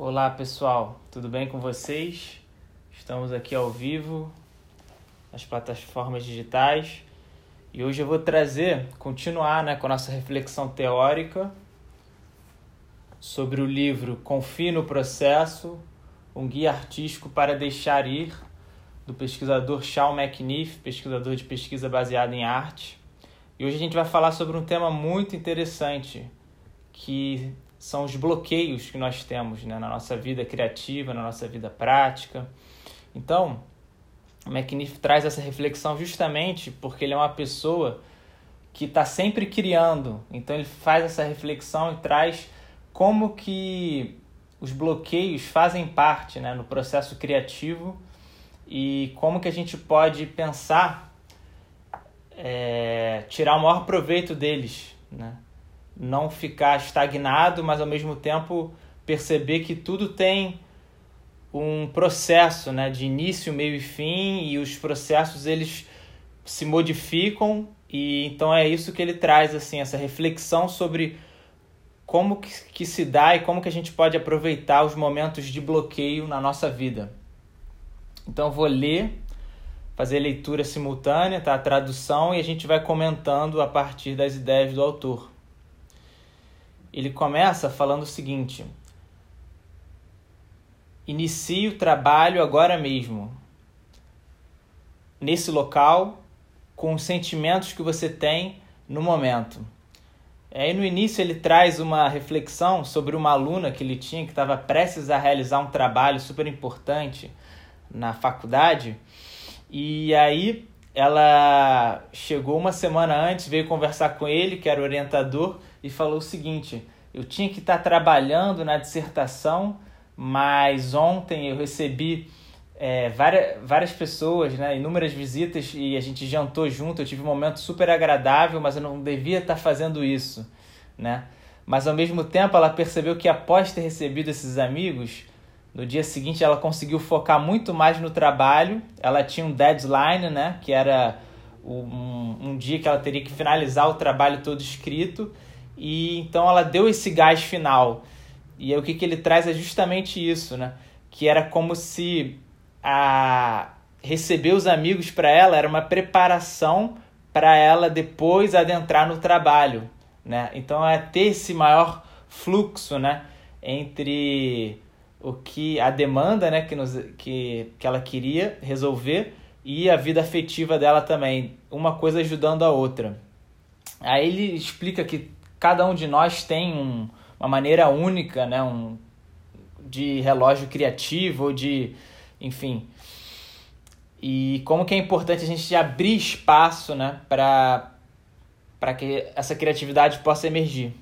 Olá pessoal, tudo bem com vocês? Estamos aqui ao vivo nas plataformas digitais e hoje eu vou trazer, continuar né, com a nossa reflexão teórica sobre o livro Confie no Processo, um guia artístico para deixar ir, do pesquisador Shaw McNiff, pesquisador de pesquisa baseada em arte. E hoje a gente vai falar sobre um tema muito interessante, que são os bloqueios que nós temos né, na nossa vida criativa, na nossa vida prática. Então, o McNiff traz essa reflexão justamente porque ele é uma pessoa que está sempre criando. Então, ele faz essa reflexão e traz como que os bloqueios fazem parte né, no processo criativo e como que a gente pode pensar é, tirar o maior proveito deles, né? Não ficar estagnado, mas ao mesmo tempo perceber que tudo tem um processo, né, de início, meio e fim, e os processos eles se modificam e então é isso que ele traz assim, essa reflexão sobre como que, que se dá e como que a gente pode aproveitar os momentos de bloqueio na nossa vida. Então vou ler, fazer leitura simultânea, tá? A tradução e a gente vai comentando a partir das ideias do autor ele começa falando o seguinte: Inicie o trabalho agora mesmo, nesse local, com os sentimentos que você tem no momento. Aí no início ele traz uma reflexão sobre uma aluna que ele tinha que estava prestes a realizar um trabalho super importante na faculdade. E aí ela chegou uma semana antes, veio conversar com ele, que era orientador, e falou o seguinte: eu tinha que estar trabalhando na dissertação, mas ontem eu recebi é, várias, várias pessoas, né, inúmeras visitas e a gente jantou junto. Eu tive um momento super agradável, mas eu não devia estar fazendo isso, né? Mas ao mesmo tempo ela percebeu que após ter recebido esses amigos, no dia seguinte ela conseguiu focar muito mais no trabalho. Ela tinha um deadline, né, que era um, um dia que ela teria que finalizar o trabalho todo escrito e então ela deu esse gás final. E aí, o que, que ele traz é justamente isso, né? Que era como se a receber os amigos para ela era uma preparação para ela depois adentrar no trabalho, né? Então é ter esse maior fluxo, né, entre o que a demanda, né, que, nos, que, que ela queria resolver e a vida afetiva dela também, uma coisa ajudando a outra. Aí ele explica que cada um de nós tem um, uma maneira única, né, um, de relógio criativo de, enfim, e como que é importante a gente abrir espaço, né, para para que essa criatividade possa emergir.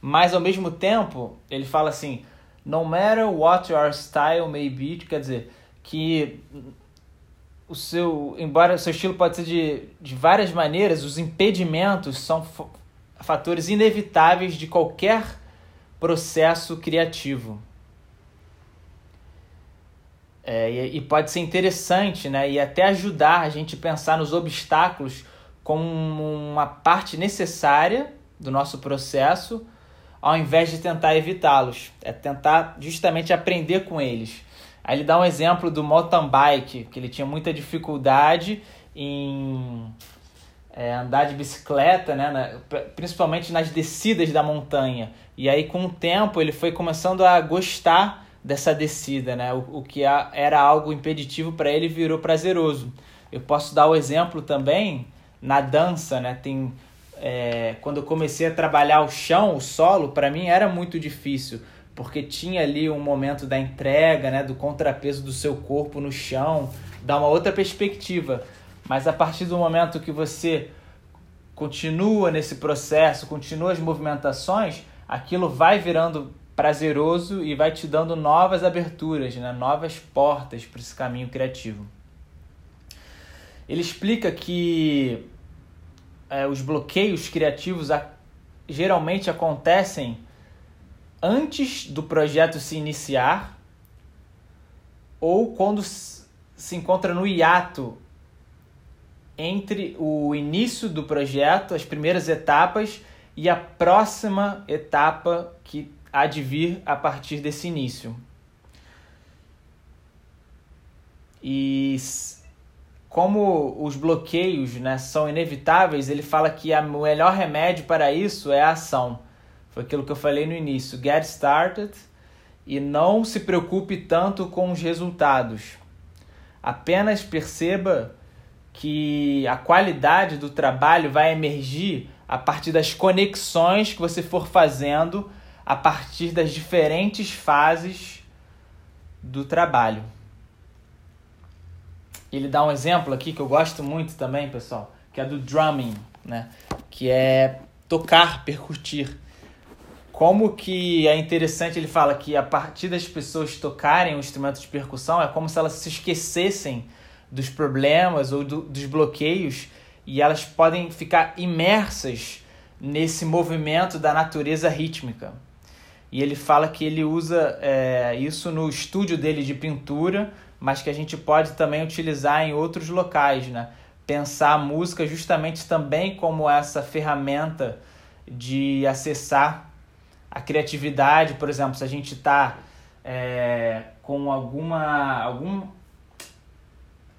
Mas ao mesmo tempo, ele fala assim, no matter what your style may be, quer dizer, que o seu, embora o seu estilo pode ser de, de várias maneiras, os impedimentos são fatores inevitáveis de qualquer processo criativo. É, e, e, pode ser interessante né, e até ajudar a gente a pensar nos obstáculos como uma parte necessária do nosso processo, ao invés de tentar evitá-los. É tentar justamente aprender com eles. Aí ele dá um exemplo do mountain bike, que ele tinha muita dificuldade em é, andar de bicicleta, né, na, principalmente nas descidas da montanha. E aí, com o tempo, ele foi começando a gostar dessa descida, né? O, o que era algo impeditivo para ele virou prazeroso. Eu posso dar o exemplo também na dança, né? Tem, é, quando eu comecei a trabalhar o chão, o solo, para mim era muito difícil, porque tinha ali um momento da entrega, né? Do contrapeso do seu corpo no chão, dá uma outra perspectiva. Mas a partir do momento que você continua nesse processo, continua as movimentações, aquilo vai virando prazeroso e vai te dando novas aberturas, né? novas portas para esse caminho criativo. Ele explica que é, os bloqueios criativos a, geralmente acontecem antes do projeto se iniciar ou quando se encontra no hiato entre o início do projeto, as primeiras etapas e a próxima etapa que há de vir a partir desse início. E como os bloqueios né, são inevitáveis, ele fala que o melhor remédio para isso é a ação. Foi aquilo que eu falei no início. Get started e não se preocupe tanto com os resultados. Apenas perceba que a qualidade do trabalho vai emergir a partir das conexões que você for fazendo a partir das diferentes fases do trabalho. Ele dá um exemplo aqui que eu gosto muito também, pessoal, que é do drumming, né? Que é tocar, percutir. Como que é interessante, ele fala que a partir das pessoas tocarem um instrumento de percussão, é como se elas se esquecessem dos problemas ou do, dos bloqueios e elas podem ficar imersas nesse movimento da natureza rítmica. E ele fala que ele usa é, isso no estúdio dele de pintura mas que a gente pode também utilizar em outros locais, né? Pensar a música justamente também como essa ferramenta de acessar a criatividade, por exemplo, se a gente está é, com alguma, algum,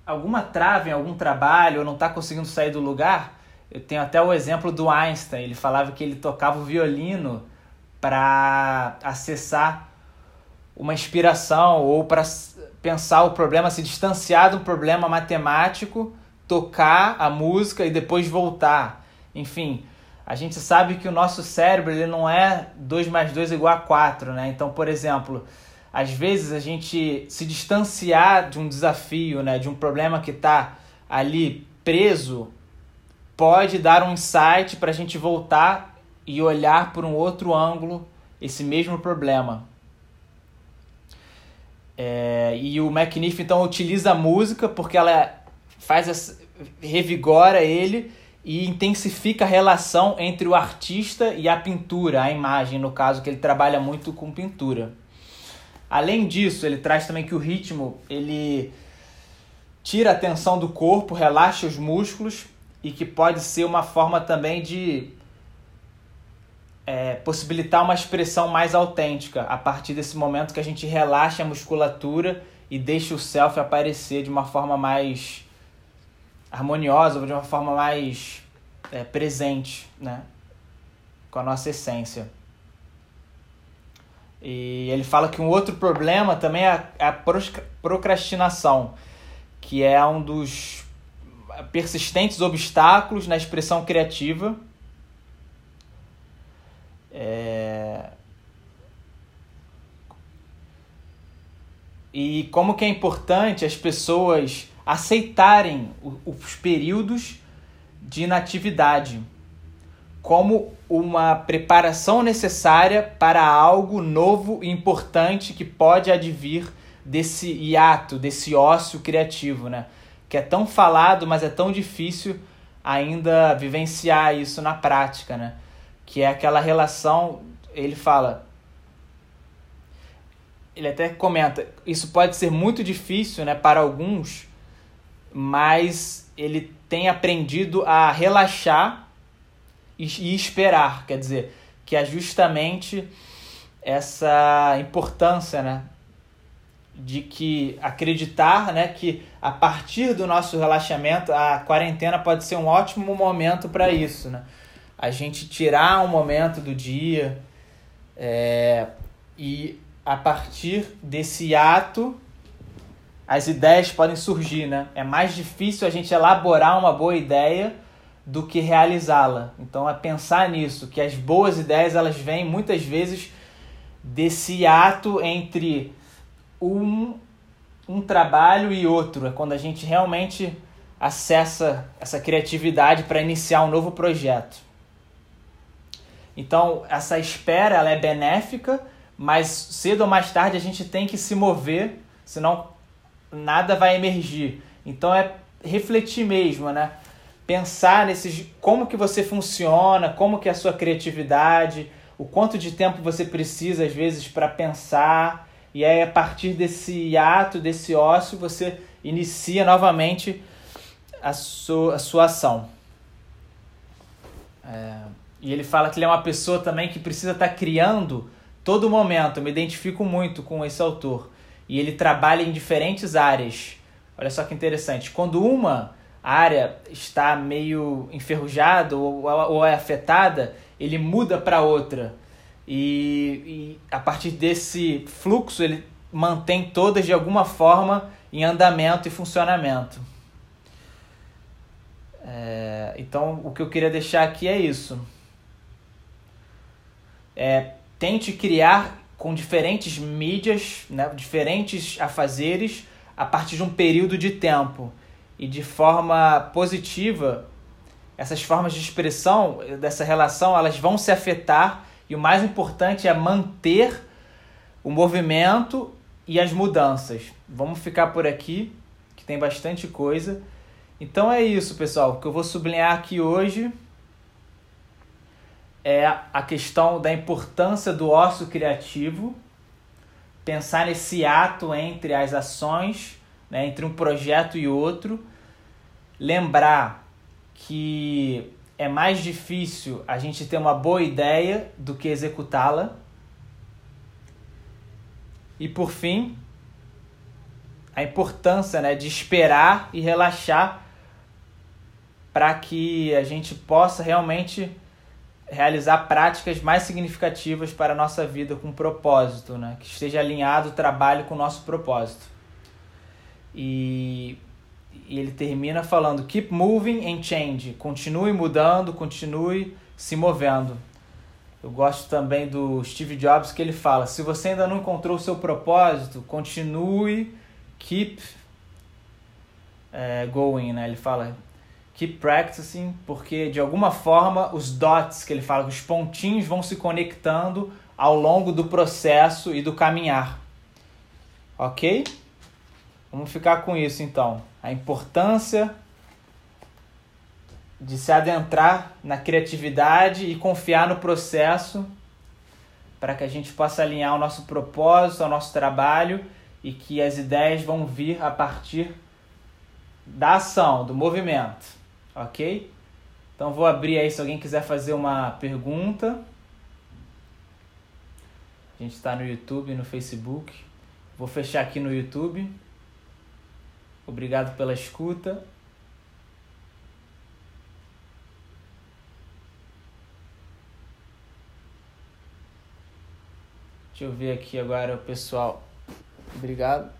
alguma trave em algum trabalho ou não está conseguindo sair do lugar, eu tenho até o exemplo do Einstein, ele falava que ele tocava o violino para acessar uma inspiração ou para pensar o problema, se distanciar do problema matemático, tocar a música e depois voltar. Enfim, a gente sabe que o nosso cérebro ele não é 2 mais 2 igual a 4, né? Então, por exemplo, às vezes a gente se distanciar de um desafio, né, de um problema que está ali preso, pode dar um insight para a gente voltar e olhar por um outro ângulo esse mesmo problema. É, e o McNiff então utiliza a música porque ela faz essa, revigora ele e intensifica a relação entre o artista e a pintura, a imagem, no caso que ele trabalha muito com pintura. Além disso, ele traz também que o ritmo ele tira a tensão do corpo, relaxa os músculos e que pode ser uma forma também de é, possibilitar uma expressão mais autêntica a partir desse momento que a gente relaxa a musculatura e deixa o self aparecer de uma forma mais harmoniosa, de uma forma mais é, presente, né? com a nossa essência. E ele fala que um outro problema também é a procrastinação, que é um dos persistentes obstáculos na expressão criativa. É... E como que é importante as pessoas aceitarem os períodos de inatividade como uma preparação necessária para algo novo e importante que pode advir desse hiato, desse ócio criativo, né? Que é tão falado, mas é tão difícil ainda vivenciar isso na prática, né? que é aquela relação, ele fala, ele até comenta, isso pode ser muito difícil, né, para alguns, mas ele tem aprendido a relaxar e, esperar, quer dizer, que é justamente essa importância, né, de que acreditar, né, que a partir do nosso relaxamento, a quarentena pode ser um ótimo momento para isso, né? a gente tirar um momento do dia é, e a partir desse ato as ideias podem surgir, né? É mais difícil a gente elaborar uma boa ideia do que realizá-la. Então é pensar nisso, que as boas ideias elas vêm muitas vezes desse ato entre um, um trabalho e outro. É quando a gente realmente acessa essa criatividade para iniciar um novo projeto. Então, essa espera ela é benéfica, mas cedo ou mais tarde a gente tem que se mover, senão nada vai emergir. Então é refletir mesmo, né? Pensar nesses como que você funciona, como que é a sua criatividade, o quanto de tempo você precisa às vezes para pensar, e aí a partir desse ato, desse ócio, você inicia novamente a sua, a sua ação. É... E ele fala que ele é uma pessoa também que precisa estar tá criando todo momento. Eu me identifico muito com esse autor. E ele trabalha em diferentes áreas. Olha só que interessante. Quando uma área está meio enferrujada ou, ou é afetada, ele muda para outra. E, e a partir desse fluxo, ele mantém todas de alguma forma em andamento e funcionamento. É, então, o que eu queria deixar aqui é isso. É, tente criar com diferentes mídias, né, diferentes afazeres, a partir de um período de tempo. E de forma positiva, essas formas de expressão dessa relação, elas vão se afetar e o mais importante é manter o movimento e as mudanças. Vamos ficar por aqui, que tem bastante coisa. Então é isso, pessoal. O que eu vou sublinhar aqui hoje é a questão da importância do ócio criativo, pensar nesse ato entre as ações, né, entre um projeto e outro, lembrar que é mais difícil a gente ter uma boa ideia do que executá-la. E por fim, a importância né, de esperar e relaxar para que a gente possa realmente realizar práticas mais significativas para a nossa vida com propósito, né? que esteja alinhado o trabalho com o nosso propósito. E, e ele termina falando: Keep moving and change. Continue mudando, continue se movendo. Eu gosto também do Steve Jobs que ele fala: se você ainda não encontrou o seu propósito, continue, keep é, going, né? Ele fala keep practicing, porque de alguma forma os dots que ele fala, os pontinhos vão se conectando ao longo do processo e do caminhar. Ok? Vamos ficar com isso então. A importância de se adentrar na criatividade e confiar no processo para que a gente possa alinhar o nosso propósito, o nosso trabalho e que as ideias vão vir a partir da ação, do movimento ok? Então vou abrir aí se alguém quiser fazer uma pergunta. A gente está no YouTube no Facebook. Vou fechar aqui no YouTube. Obrigado pela escuta. Deixa eu ver aqui agora o pessoal. Obrigado.